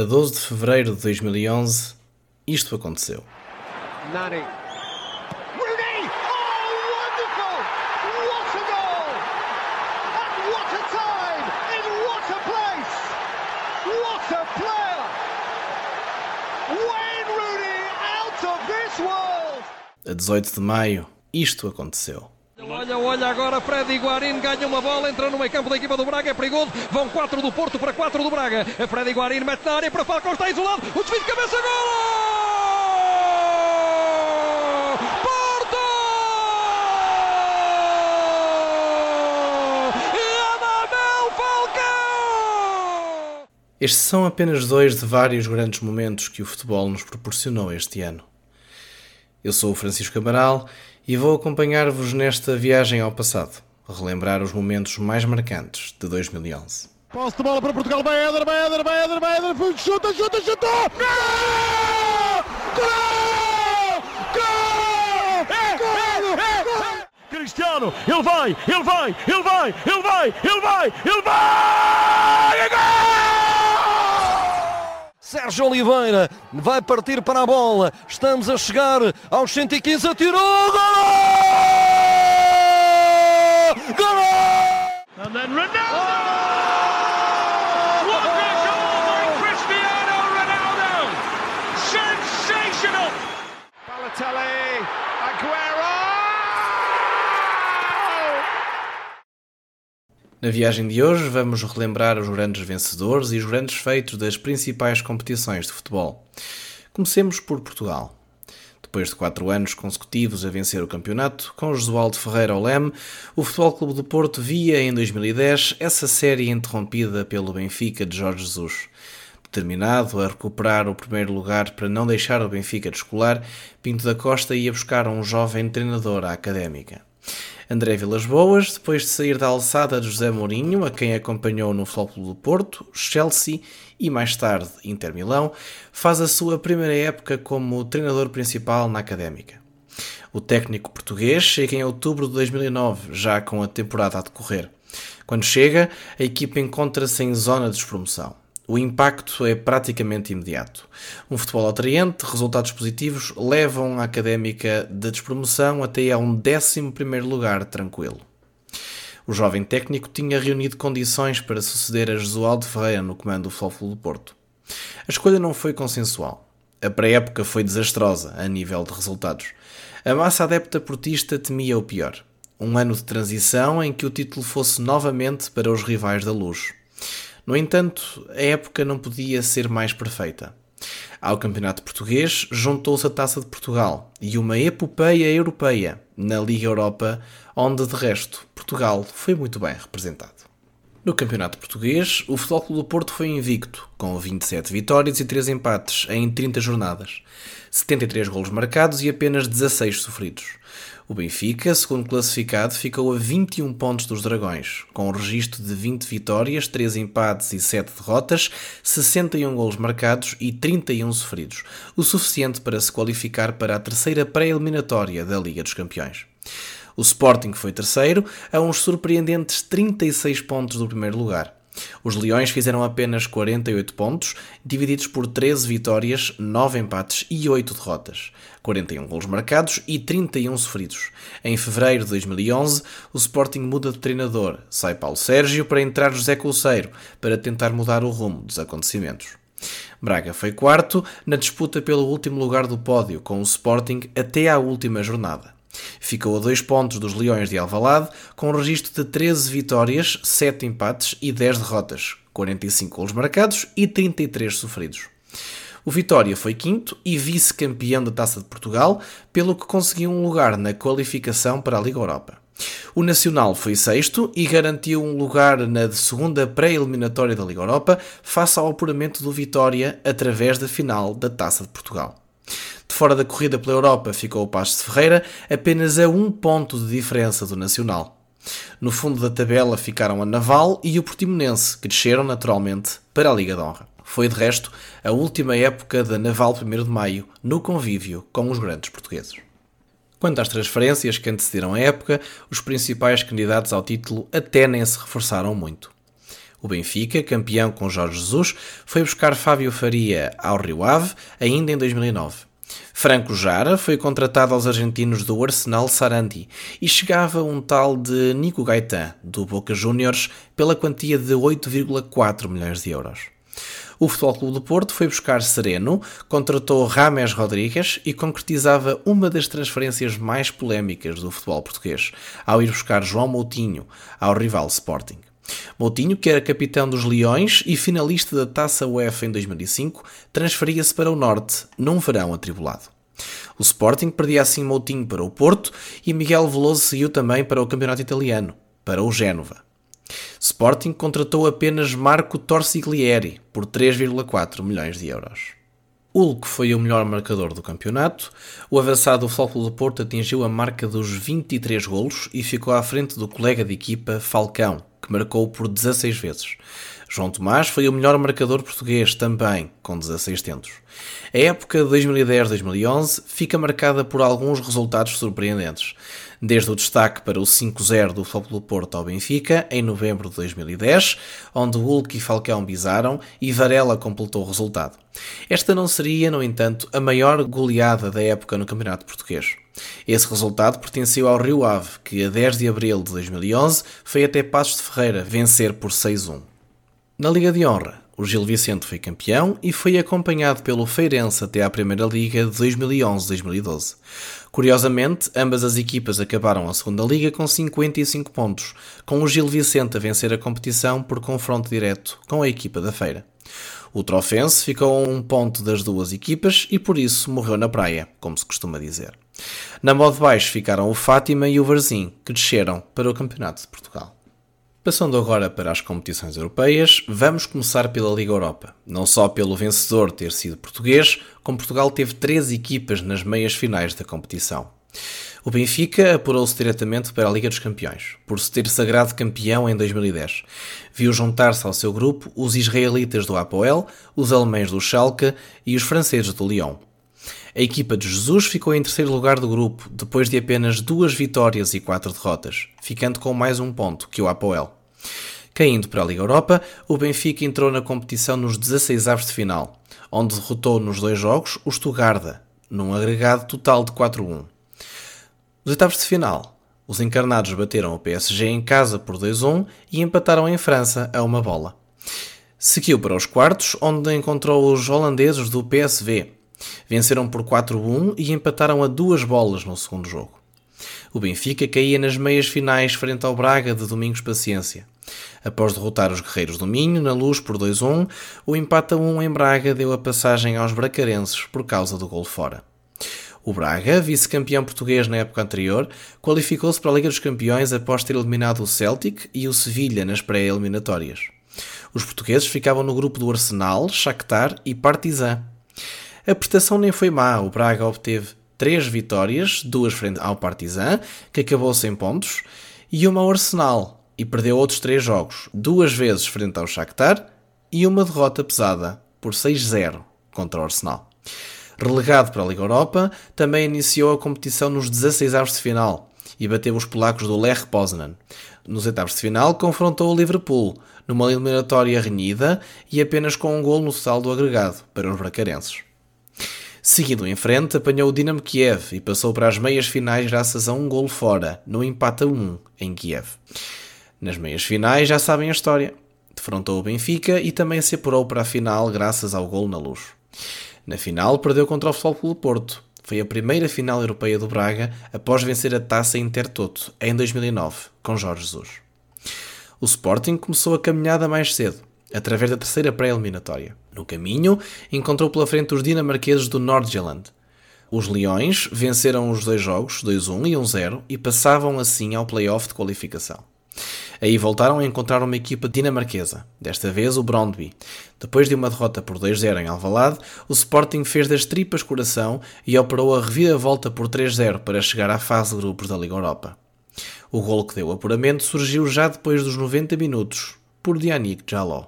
A 12 de fevereiro de 2011, isto aconteceu. Nani. Oh! A 18 de maio, isto aconteceu. Olha, olha agora, Fred Guarin ganha uma bola, entra no meio campo da equipa do Braga, é perigoso. Vão 4 do Porto para 4 do Braga. Fred Guarin mete na área para Falcão, está isolado. O desvio de cabeça, gol! Estes são apenas dois de vários grandes momentos que o futebol nos proporcionou este ano. Eu sou o Francisco Amaral e vou acompanhar-vos nesta viagem ao passado, relembrar os momentos mais marcantes de 2011. Posse de bola para Portugal, vai Éder, vai Éder, vai Éder, vai Éder, chuta, chuta, chuta! Gol! Gol! Gol! Gol! Cristiano, ele vai, ele vai, ele vai, ele vai, ele vai, ele vai! Gol! Sérgio Oliveira vai partir para a bola. Estamos a chegar aos 115. Atirou! Gol! Na viagem de hoje vamos relembrar os grandes vencedores e os grandes feitos das principais competições de futebol. Comecemos por Portugal. Depois de quatro anos consecutivos a vencer o campeonato, com Josualdo Ferreira ao leme, o Futebol Clube do Porto via em 2010 essa série interrompida pelo Benfica de Jorge Jesus. Determinado a recuperar o primeiro lugar para não deixar o Benfica descolar, Pinto da Costa ia buscar um jovem treinador à académica. André Vilas Boas, depois de sair da alçada de José Mourinho, a quem acompanhou no Futebol do Porto, Chelsea e mais tarde Inter Milão, faz a sua primeira época como treinador principal na Académica. O técnico português chega em outubro de 2009, já com a temporada a decorrer. Quando chega, a equipa encontra-se em zona de despromoção o impacto é praticamente imediato. Um futebol atraente, resultados positivos, levam a académica da despromoção até a um 11 lugar tranquilo. O jovem técnico tinha reunido condições para suceder a Jesualdo Ferreira no comando do Futebol do Porto. A escolha não foi consensual. A pré-época foi desastrosa a nível de resultados. A massa adepta portista temia o pior. Um ano de transição em que o título fosse novamente para os rivais da luz. No entanto, a época não podia ser mais perfeita. Ao Campeonato Português juntou-se a Taça de Portugal e uma epopeia europeia na Liga Europa, onde de resto Portugal foi muito bem representado. No Campeonato Português, o Futebol Clube do Porto foi invicto, com 27 vitórias e 3 empates em 30 jornadas, 73 golos marcados e apenas 16 sofridos. O Benfica, segundo classificado, ficou a 21 pontos dos Dragões, com um registro de 20 vitórias, 3 empates e 7 derrotas, 61 golos marcados e 31 sofridos, o suficiente para se qualificar para a terceira pré-eliminatória da Liga dos Campeões. O Sporting foi terceiro, a uns surpreendentes 36 pontos do primeiro lugar. Os Leões fizeram apenas 48 pontos, divididos por 13 vitórias, 9 empates e 8 derrotas, 41 golos marcados e 31 sofridos. Em fevereiro de 2011, o Sporting muda de treinador, sai Paulo Sérgio para entrar José Colseiro, para tentar mudar o rumo dos acontecimentos. Braga foi quarto na disputa pelo último lugar do pódio com o Sporting até à última jornada. Ficou a dois pontos dos Leões de Alvalade, com um registro de 13 vitórias, 7 empates e 10 derrotas, 45 golos marcados e 33 sofridos. O Vitória foi quinto e vice-campeão da Taça de Portugal, pelo que conseguiu um lugar na qualificação para a Liga Europa. O Nacional foi sexto e garantiu um lugar na segunda pré-eliminatória da Liga Europa, face ao apuramento do Vitória através da final da Taça de Portugal. Fora da corrida pela Europa ficou o Pasto de Ferreira, apenas a um ponto de diferença do Nacional. No fundo da tabela ficaram a Naval e o Portimonense, que desceram naturalmente para a Liga de Honra. Foi, de resto, a última época da Naval 1 de Maio, no convívio com os grandes portugueses. Quanto às transferências que antecederam a época, os principais candidatos ao título até nem se reforçaram muito. O Benfica, campeão com Jorge Jesus, foi buscar Fábio Faria ao Rio Ave ainda em 2009. Franco Jara foi contratado aos argentinos do Arsenal Sarandi e chegava um tal de Nico Gaetan, do Boca Juniors, pela quantia de 8,4 milhões de euros. O Futebol Clube do Porto foi buscar Sereno, contratou Rames Rodrigues e concretizava uma das transferências mais polémicas do futebol português, ao ir buscar João Moutinho ao rival Sporting. Moutinho, que era capitão dos Leões e finalista da Taça UEFA em 2005, transferia-se para o Norte, num verão atribulado. O Sporting perdia assim Moutinho para o Porto e Miguel Veloso seguiu também para o Campeonato Italiano, para o Génova. Sporting contratou apenas Marco Torsiglieri por 3,4 milhões de euros. Hulk foi o melhor marcador do campeonato. O avançado do Futebol do Porto atingiu a marca dos 23 golos e ficou à frente do colega de equipa Falcão, marcou por 16 vezes. João Tomás foi o melhor marcador português também, com 16 tentos. A época de 2010-2011 fica marcada por alguns resultados surpreendentes, desde o destaque para o 5-0 do Futebol Porto ao Benfica, em novembro de 2010, onde Hulk e Falcão bizaram e Varela completou o resultado. Esta não seria, no entanto, a maior goleada da época no Campeonato Português. Esse resultado pertenceu ao Rio Ave, que a 10 de abril de 2011 foi até Passos de Ferreira vencer por 6-1. Na Liga de Honra, o Gil Vicente foi campeão e foi acompanhado pelo Feirense até à Primeira Liga de 2011-2012. Curiosamente, ambas as equipas acabaram a Segunda Liga com 55 pontos, com o Gil Vicente a vencer a competição por confronto direto com a equipa da Feira. O Trofense ficou a um ponto das duas equipas e por isso morreu na praia, como se costuma dizer. Na modo baixo ficaram o Fátima e o Varzim, que desceram para o Campeonato de Portugal. Passando agora para as competições europeias, vamos começar pela Liga Europa. Não só pelo vencedor ter sido português, como Portugal teve três equipas nas meias finais da competição. O Benfica apurou-se diretamente para a Liga dos Campeões, por se ter sagrado campeão em 2010. Viu juntar-se ao seu grupo os israelitas do Apoel, os alemães do Schalke e os franceses do Lyon. A equipa de Jesus ficou em terceiro lugar do grupo, depois de apenas duas vitórias e quatro derrotas, ficando com mais um ponto que o Apoel. Caindo para a Liga Europa, o Benfica entrou na competição nos 16 avos de final, onde derrotou nos dois jogos o Stuttgart, num agregado total de 4-1. Nos oitavos de final, os encarnados bateram o PSG em casa por 2-1 e empataram em França a uma bola. Seguiu para os quartos, onde encontrou os holandeses do PSV, Venceram por 4-1 e empataram a duas bolas no segundo jogo. O Benfica caía nas meias finais frente ao Braga de Domingos Paciência. Após derrotar os Guerreiros do Minho na luz por 2-1, o empate a 1 em Braga deu a passagem aos bracarenses por causa do gol fora. O Braga, vice-campeão português na época anterior, qualificou-se para a Liga dos Campeões após ter eliminado o Celtic e o Sevilha nas pré-eliminatórias. Os portugueses ficavam no grupo do Arsenal, Shakhtar e Partizan. A prestação nem foi má, o Braga obteve três vitórias, duas frente ao Partizan, que acabou sem pontos, e uma ao Arsenal, e perdeu outros três jogos, duas vezes frente ao Shakhtar e uma derrota pesada por 6-0 contra o Arsenal. Relegado para a Liga Europa, também iniciou a competição nos 16 avos de final e bateu os polacos do Lech Poznan. Nos oitavos de final, confrontou o Liverpool, numa eliminatória renhida e apenas com um gol no saldo agregado para os bracarenses. Seguindo em frente, apanhou o Dinamo Kiev e passou para as meias finais graças a um gol fora, no empate a 1 em Kiev. Nas meias finais já sabem a história. Defrontou o Benfica e também se apurou para a final graças ao gol na luz. Na final perdeu contra o Futebol Clube Porto. Foi a primeira final europeia do Braga após vencer a taça Intertoto em 2009, com Jorge Jesus. O Sporting começou a caminhada mais cedo através da terceira pré-eliminatória. No caminho, encontrou pela frente os dinamarqueses do Nordjylland. Os Leões venceram os dois jogos, 2-1 e 1-0, e passavam assim ao play-off de qualificação. Aí voltaram a encontrar uma equipa dinamarquesa, desta vez o Brondby. Depois de uma derrota por 2-0 em Alvalade, o Sporting fez das tripas coração e operou a reviravolta por 3-0 para chegar à fase de grupos da Liga Europa. O golo que deu apuramento surgiu já depois dos 90 minutos, por Yannick Jaló.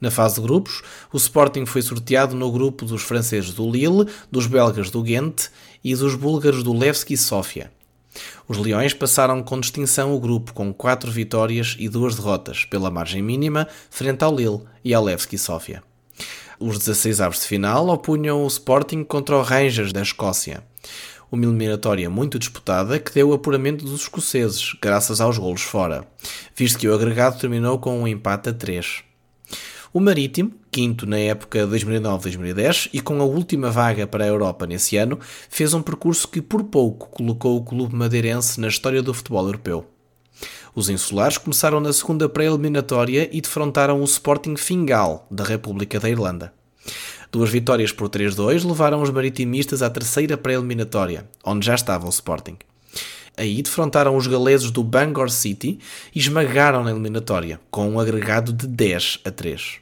Na fase de grupos, o Sporting foi sorteado no grupo dos franceses do Lille, dos belgas do Ghent e dos búlgaros do Levski Sofia. Os Leões passaram com distinção o grupo, com 4 vitórias e 2 derrotas, pela margem mínima, frente ao Lille e ao Levski Sofia. Os 16 aves de final opunham o Sporting contra o Rangers da Escócia. Uma eliminatória muito disputada que deu o apuramento dos escoceses, graças aos golos fora, visto que o agregado terminou com um empate a 3. O Marítimo, quinto na época 2009-2010 e com a última vaga para a Europa nesse ano, fez um percurso que por pouco colocou o clube madeirense na história do futebol europeu. Os insulares começaram na segunda pré-eliminatória e defrontaram o Sporting Fingal, da República da Irlanda. Duas vitórias por 3-2 levaram os maritimistas à terceira pré-eliminatória, onde já estava o Sporting. Aí defrontaram os galeses do Bangor City e esmagaram na eliminatória, com um agregado de 10 a 3.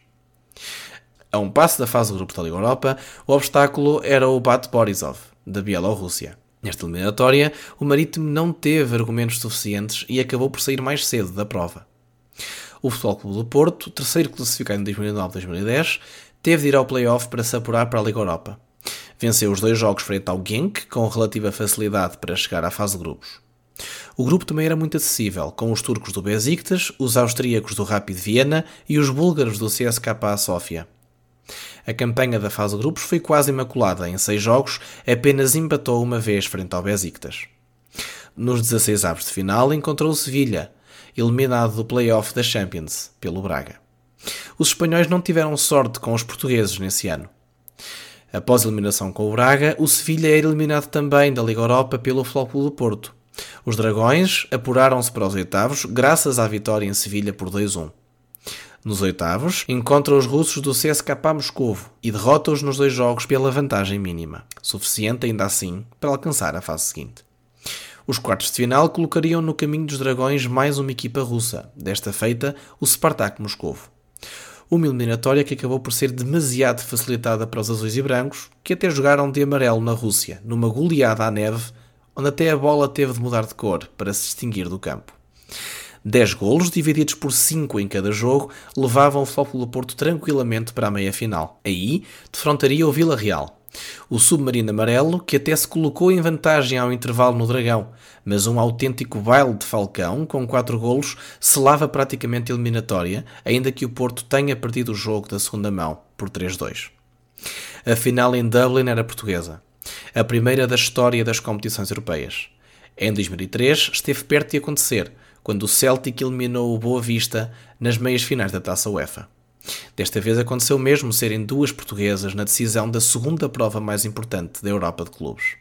A um passo da fase de grupo da Liga Europa, o obstáculo era o Bat Borisov, da Bielorrússia. Nesta eliminatória, o Marítimo não teve argumentos suficientes e acabou por sair mais cedo da prova. O Futebol Clube do Porto, terceiro classificado em 2009-2010, teve de ir ao play-off para se apurar para a Liga Europa. Venceu os dois jogos frente ao Genk, com relativa facilidade para chegar à fase de grupos. O grupo também era muito acessível, com os turcos do Besiktas, os austríacos do Rapid Viena e os búlgaros do CSKA Sofia. A campanha da fase de grupos foi quase imaculada. Em seis jogos, apenas empatou uma vez frente ao Besiktas. Nos 16 avos de final, encontrou o Sevilha, eliminado do play-off da Champions, pelo Braga. Os espanhóis não tiveram sorte com os portugueses nesse ano. Após a eliminação com o Braga, o Sevilha era eliminado também da Liga Europa pelo Futebol do Porto. Os Dragões apuraram-se para os oitavos graças à vitória em Sevilha por 2-1. Nos oitavos, encontra os russos do CSKA Moscovo e derrota-os nos dois jogos pela vantagem mínima, suficiente ainda assim para alcançar a fase seguinte. Os quartos de final colocariam no caminho dos dragões mais uma equipa russa, desta feita o Spartak Moscovo. Uma eliminatória que acabou por ser demasiado facilitada para os azuis e brancos, que até jogaram de amarelo na Rússia, numa goleada à neve, onde até a bola teve de mudar de cor para se distinguir do campo. 10 golos, divididos por 5 em cada jogo, levavam o Flóculo Porto tranquilamente para a meia-final. Aí, defrontaria o Vila Real. O submarino amarelo, que até se colocou em vantagem ao intervalo no Dragão, mas um autêntico baile de Falcão, com 4 golos, selava praticamente a eliminatória, ainda que o Porto tenha perdido o jogo da segunda mão, por 3-2. A final em Dublin era portuguesa, a primeira da história das competições europeias. Em 2003 esteve perto de acontecer, quando o Celtic eliminou o Boa Vista nas meias finais da Taça UEFA. Desta vez aconteceu mesmo serem duas portuguesas na decisão da segunda prova mais importante da Europa de clubes.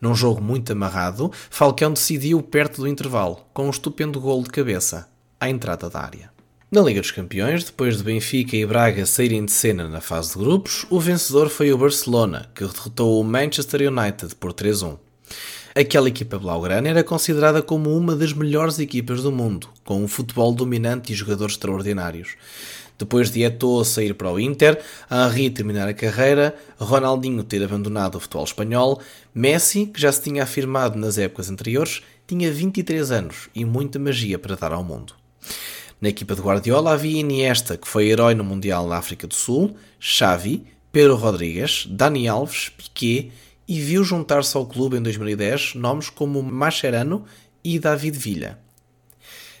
Num jogo muito amarrado, Falcão decidiu perto do intervalo, com um estupendo gol de cabeça, à entrada da área. Na Liga dos Campeões, depois de Benfica e Braga saírem de cena na fase de grupos, o vencedor foi o Barcelona, que derrotou o Manchester United por 3-1. Aquela equipa blaugrana era considerada como uma das melhores equipas do mundo, com um futebol dominante e jogadores extraordinários. Depois de Eto'o sair para o Inter, Henri terminar a carreira, Ronaldinho ter abandonado o futebol espanhol, Messi, que já se tinha afirmado nas épocas anteriores, tinha 23 anos e muita magia para dar ao mundo. Na equipa de Guardiola havia Iniesta, que foi herói no Mundial na África do Sul, Xavi, Pedro Rodrigues, Dani Alves, Piquet e viu juntar-se ao clube em 2010 nomes como Mascherano e David Villa.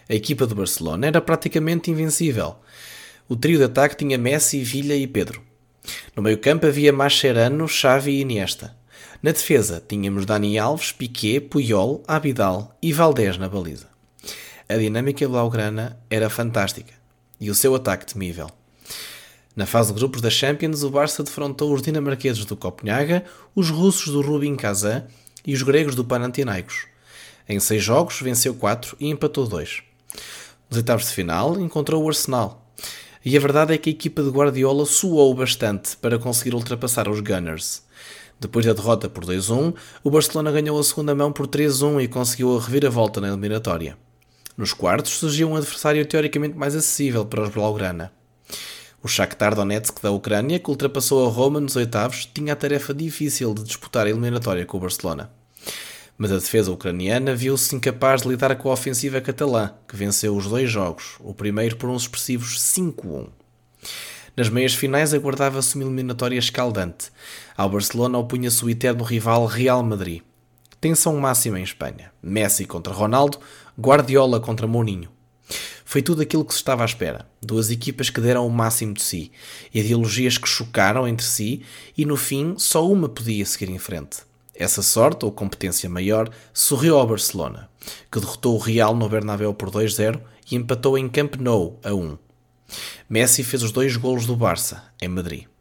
A equipa do Barcelona era praticamente invencível. O trio de ataque tinha Messi, Villa e Pedro. No meio-campo havia Mascherano, Xavi e Iniesta. Na defesa tínhamos Dani Alves, Piquet, Puyol, Abidal e Valdés na baliza. A dinâmica blaugrana era fantástica e o seu ataque temível. Na fase de grupos da Champions, o Barça defrontou os dinamarqueses do Copenhaga, os russos do Rubin Kazan e os gregos do Panathinaikos. Em seis jogos, venceu quatro e empatou dois. Nos oitavos de final, encontrou o Arsenal. E a verdade é que a equipa de Guardiola suou bastante para conseguir ultrapassar os Gunners. Depois da derrota por 2-1, o Barcelona ganhou a segunda mão por 3-1 e conseguiu a reviravolta na eliminatória. Nos quartos surgiu um adversário teoricamente mais acessível para os Blaugrana. O Shakhtar Donetsk da Ucrânia, que ultrapassou a Roma nos oitavos, tinha a tarefa difícil de disputar a eliminatória com o Barcelona. Mas a defesa ucraniana viu-se incapaz de lidar com a ofensiva catalã, que venceu os dois jogos, o primeiro por uns expressivos 5-1. Nas meias finais aguardava-se uma eliminatória escaldante. Ao Barcelona opunha-se o eterno rival Real Madrid. Tensão máxima em Espanha. Messi contra Ronaldo, Guardiola contra Mourinho. Foi tudo aquilo que se estava à espera. Duas equipas que deram o máximo de si, ideologias que chocaram entre si e no fim só uma podia seguir em frente. Essa sorte, ou competência maior, sorriu ao Barcelona, que derrotou o Real no Bernabéu por 2-0 e empatou em Camp Nou a 1. Messi fez os dois golos do Barça, em Madrid.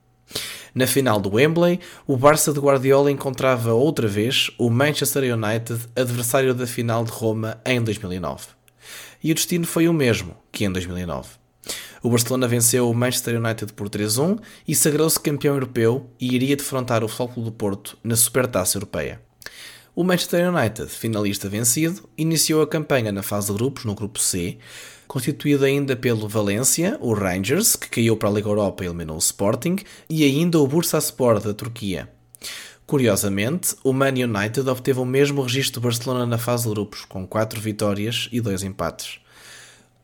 Na final do Wembley, o Barça de Guardiola encontrava outra vez o Manchester United, adversário da final de Roma em 2009. E o destino foi o mesmo que em 2009. O Barcelona venceu o Manchester United por 3-1 e sagrou-se campeão europeu e iria defrontar o Futebol do Porto na Supertaça Europeia. O Manchester United, finalista vencido, iniciou a campanha na fase de grupos, no grupo C, constituído ainda pelo Valência, o Rangers, que caiu para a Liga Europa e eliminou o Sporting, e ainda o Bursaspor da Turquia. Curiosamente, o Man United obteve o mesmo registro do Barcelona na fase de grupos, com 4 vitórias e 2 empates.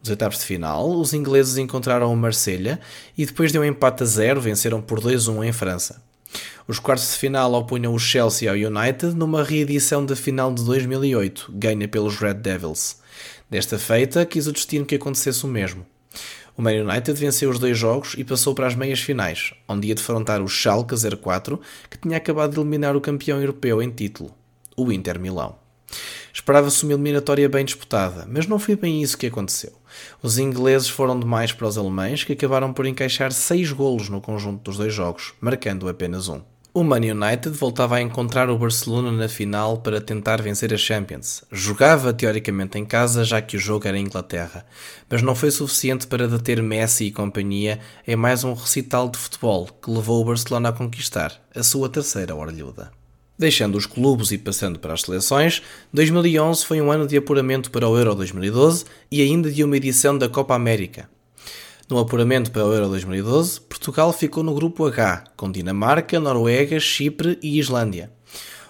Nos oitavos de final, os ingleses encontraram o Marselha e depois de um empate a zero venceram por 2-1 em França. Os quartos de final opunham o Chelsea ao United numa reedição da final de 2008, ganha pelos Red Devils. Desta feita, quis o destino que acontecesse o mesmo. O Man United venceu os dois jogos e passou para as meias finais, onde ia defrontar o Schalke 04, que tinha acabado de eliminar o campeão europeu em título, o Inter Milão. Esperava-se uma eliminatória bem disputada, mas não foi bem isso que aconteceu. Os ingleses foram demais para os alemães, que acabaram por encaixar seis golos no conjunto dos dois jogos, marcando apenas um. O Man United voltava a encontrar o Barcelona na final para tentar vencer a Champions. Jogava teoricamente em casa, já que o jogo era em Inglaterra, mas não foi suficiente para deter Messi e companhia em mais um recital de futebol que levou o Barcelona a conquistar a sua terceira orelhuda. Deixando os clubes e passando para as seleções, 2011 foi um ano de apuramento para o Euro 2012 e ainda de uma edição da Copa América, no apuramento para o Euro 2012, Portugal ficou no grupo H, com Dinamarca, Noruega, Chipre e Islândia.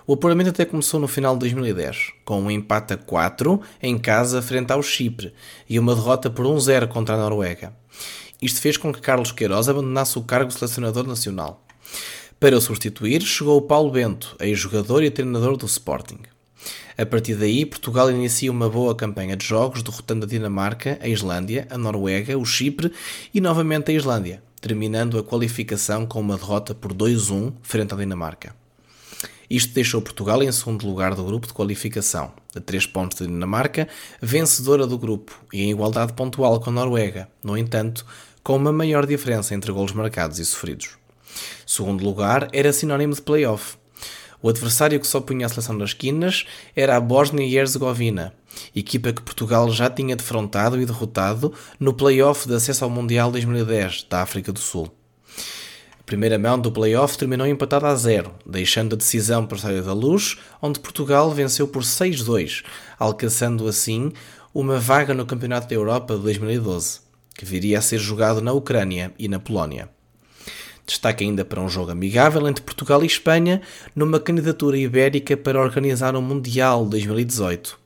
O apuramento até começou no final de 2010, com um empate a 4 em casa frente ao Chipre e uma derrota por 1-0 contra a Noruega. Isto fez com que Carlos Queiroz abandonasse o cargo de selecionador nacional. Para o substituir, chegou Paulo Bento, ex-jogador e treinador do Sporting. A partir daí, Portugal inicia uma boa campanha de jogos, derrotando a Dinamarca, a Islândia, a Noruega, o Chipre e novamente a Islândia, terminando a qualificação com uma derrota por 2-1 frente à Dinamarca. Isto deixou Portugal em segundo lugar do grupo de qualificação, a 3 pontos da Dinamarca, vencedora do grupo e em igualdade pontual com a Noruega, no entanto, com uma maior diferença entre golos marcados e sofridos. Segundo lugar era sinónimo de playoff, o adversário que só punha a seleção das quinas era a Bósnia e Herzegovina, equipa que Portugal já tinha defrontado e derrotado no play-off de acesso ao Mundial 2010 da África do Sul. A primeira mão do play-off terminou empatada a zero, deixando a decisão para o Estádio da Luz, onde Portugal venceu por 6-2, alcançando assim uma vaga no Campeonato da Europa de 2012, que viria a ser jogado na Ucrânia e na Polónia. Destaque ainda para um jogo amigável entre Portugal e Espanha numa candidatura ibérica para organizar o Mundial 2018.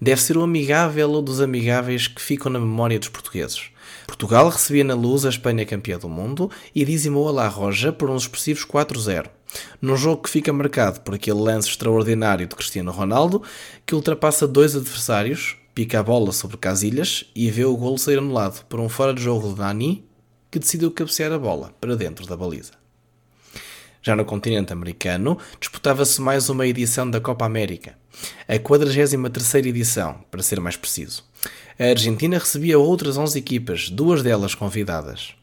Deve ser o amigável ou dos amigáveis que ficam na memória dos portugueses. Portugal recebia na luz a Espanha campeã do mundo e dizimou a La Roja por uns expressivos 4-0. Num jogo que fica marcado por aquele lance extraordinário de Cristiano Ronaldo, que ultrapassa dois adversários, pica a bola sobre Casilhas e vê o golo ser anulado por um fora de jogo de Nani que decidiu cabecear a bola para dentro da baliza. Já no continente americano, disputava-se mais uma edição da Copa América, a 43ª edição, para ser mais preciso. A Argentina recebia outras 11 equipas, duas delas convidadas.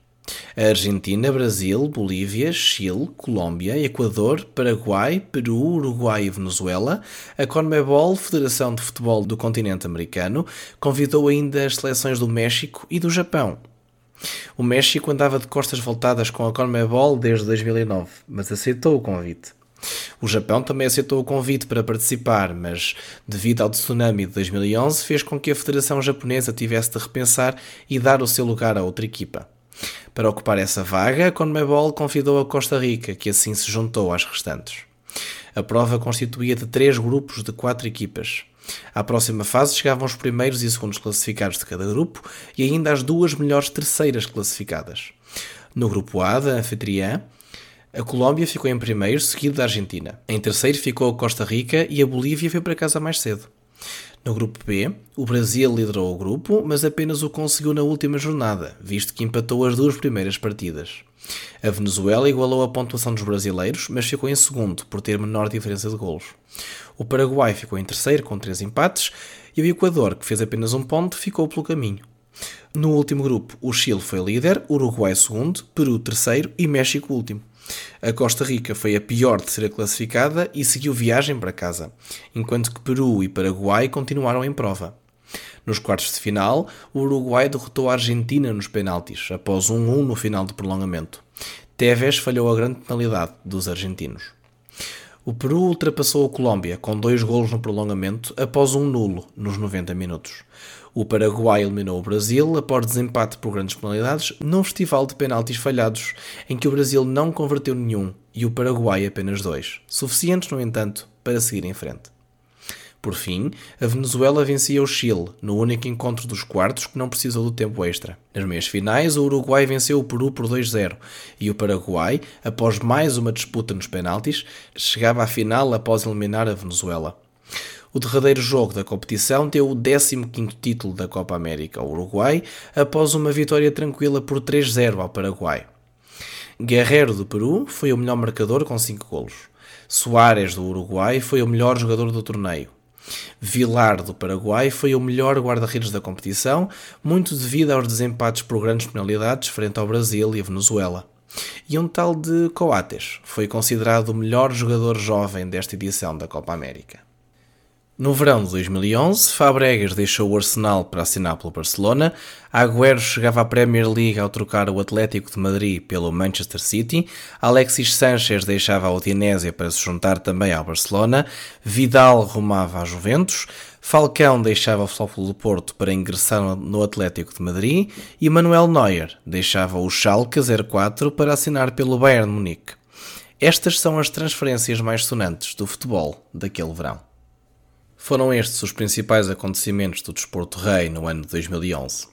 A Argentina, Brasil, Bolívia, Chile, Colômbia, Equador, Paraguai, Peru, Uruguai e Venezuela, a CONMEBOL, Federação de Futebol do Continente Americano, convidou ainda as seleções do México e do Japão, o México andava de costas voltadas com a CONMEBOL desde 2009, mas aceitou o convite. O Japão também aceitou o convite para participar, mas, devido ao tsunami de 2011, fez com que a Federação Japonesa tivesse de repensar e dar o seu lugar a outra equipa. Para ocupar essa vaga, a CONMEBOL convidou a Costa Rica, que assim se juntou às restantes. A prova constituía de três grupos de quatro equipas. À próxima fase chegavam os primeiros e segundos classificados de cada grupo e ainda as duas melhores terceiras classificadas. No grupo A, da anfitriã, A Colômbia ficou em primeiro, seguido da Argentina. Em terceiro ficou a Costa Rica e a Bolívia foi para casa mais cedo. No grupo B, o Brasil liderou o grupo, mas apenas o conseguiu na última jornada, visto que empatou as duas primeiras partidas. A Venezuela igualou a pontuação dos brasileiros, mas ficou em segundo, por ter menor diferença de golos. O Paraguai ficou em terceiro, com três empates, e o Equador, que fez apenas um ponto, ficou pelo caminho. No último grupo, o Chile foi líder, Uruguai segundo, Peru terceiro e México último. A Costa Rica foi a pior de ser classificada e seguiu viagem para casa, enquanto que Peru e Paraguai continuaram em prova. Nos quartos de final, o Uruguai derrotou a Argentina nos penaltis, após 1-1 no final do prolongamento. Tevez falhou a grande penalidade dos argentinos. O Peru ultrapassou a Colômbia com dois golos no prolongamento após um nulo nos 90 minutos. O Paraguai eliminou o Brasil após desempate por grandes penalidades num festival de penaltis falhados em que o Brasil não converteu nenhum e o Paraguai apenas dois, suficientes, no entanto, para seguir em frente. Por fim, a Venezuela vencia o Chile no único encontro dos quartos que não precisou do tempo extra. Nas meias finais, o Uruguai venceu o Peru por 2-0 e o Paraguai, após mais uma disputa nos penaltis, chegava à final após eliminar a Venezuela. O derradeiro jogo da competição deu o 15º título da Copa América ao Uruguai após uma vitória tranquila por 3-0 ao Paraguai. Guerreiro do Peru foi o melhor marcador com 5 golos. Soares do Uruguai foi o melhor jogador do torneio. Vilar do Paraguai foi o melhor guarda-redes da competição, muito devido aos desempates por grandes penalidades frente ao Brasil e a Venezuela. E um tal de Coates foi considerado o melhor jogador jovem desta edição da Copa América. No verão de 2011, Fabregas deixou o Arsenal para assinar pelo Barcelona, Agüero chegava à Premier League ao trocar o Atlético de Madrid pelo Manchester City, Alexis Sanchez deixava a Udinese para se juntar também ao Barcelona, Vidal rumava à Juventus, Falcão deixava o Futebol do Porto para ingressar no Atlético de Madrid. E Manuel Neuer deixava o Schalke 04 para assinar pelo Bayern Munique. Estas são as transferências mais sonantes do futebol daquele verão. Foram estes os principais acontecimentos do desporto rei no ano de 2011.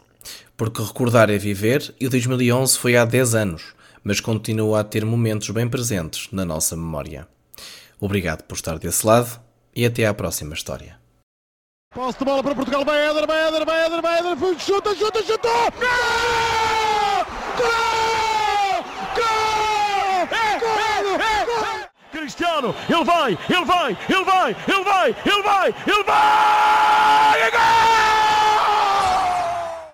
Porque recordar é viver e 2011 foi há 10 anos, mas continua a ter momentos bem presentes na nossa memória. Obrigado por estar desse lado e até à próxima história. Posse de bola para Portugal, vai Éder, vai Éder, vai vai Éder, chuta, chuta, chuta! Gol! Gol! Cristiano, ele vai, ele vai, ele vai, ele vai, ele vai, ele vai! É gol!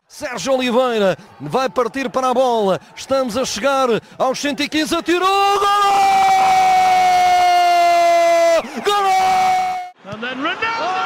Sérgio Oliveira vai partir para a bola. Estamos a chegar aos 115. Atirou! Gol! Gol! And then Ronaldo!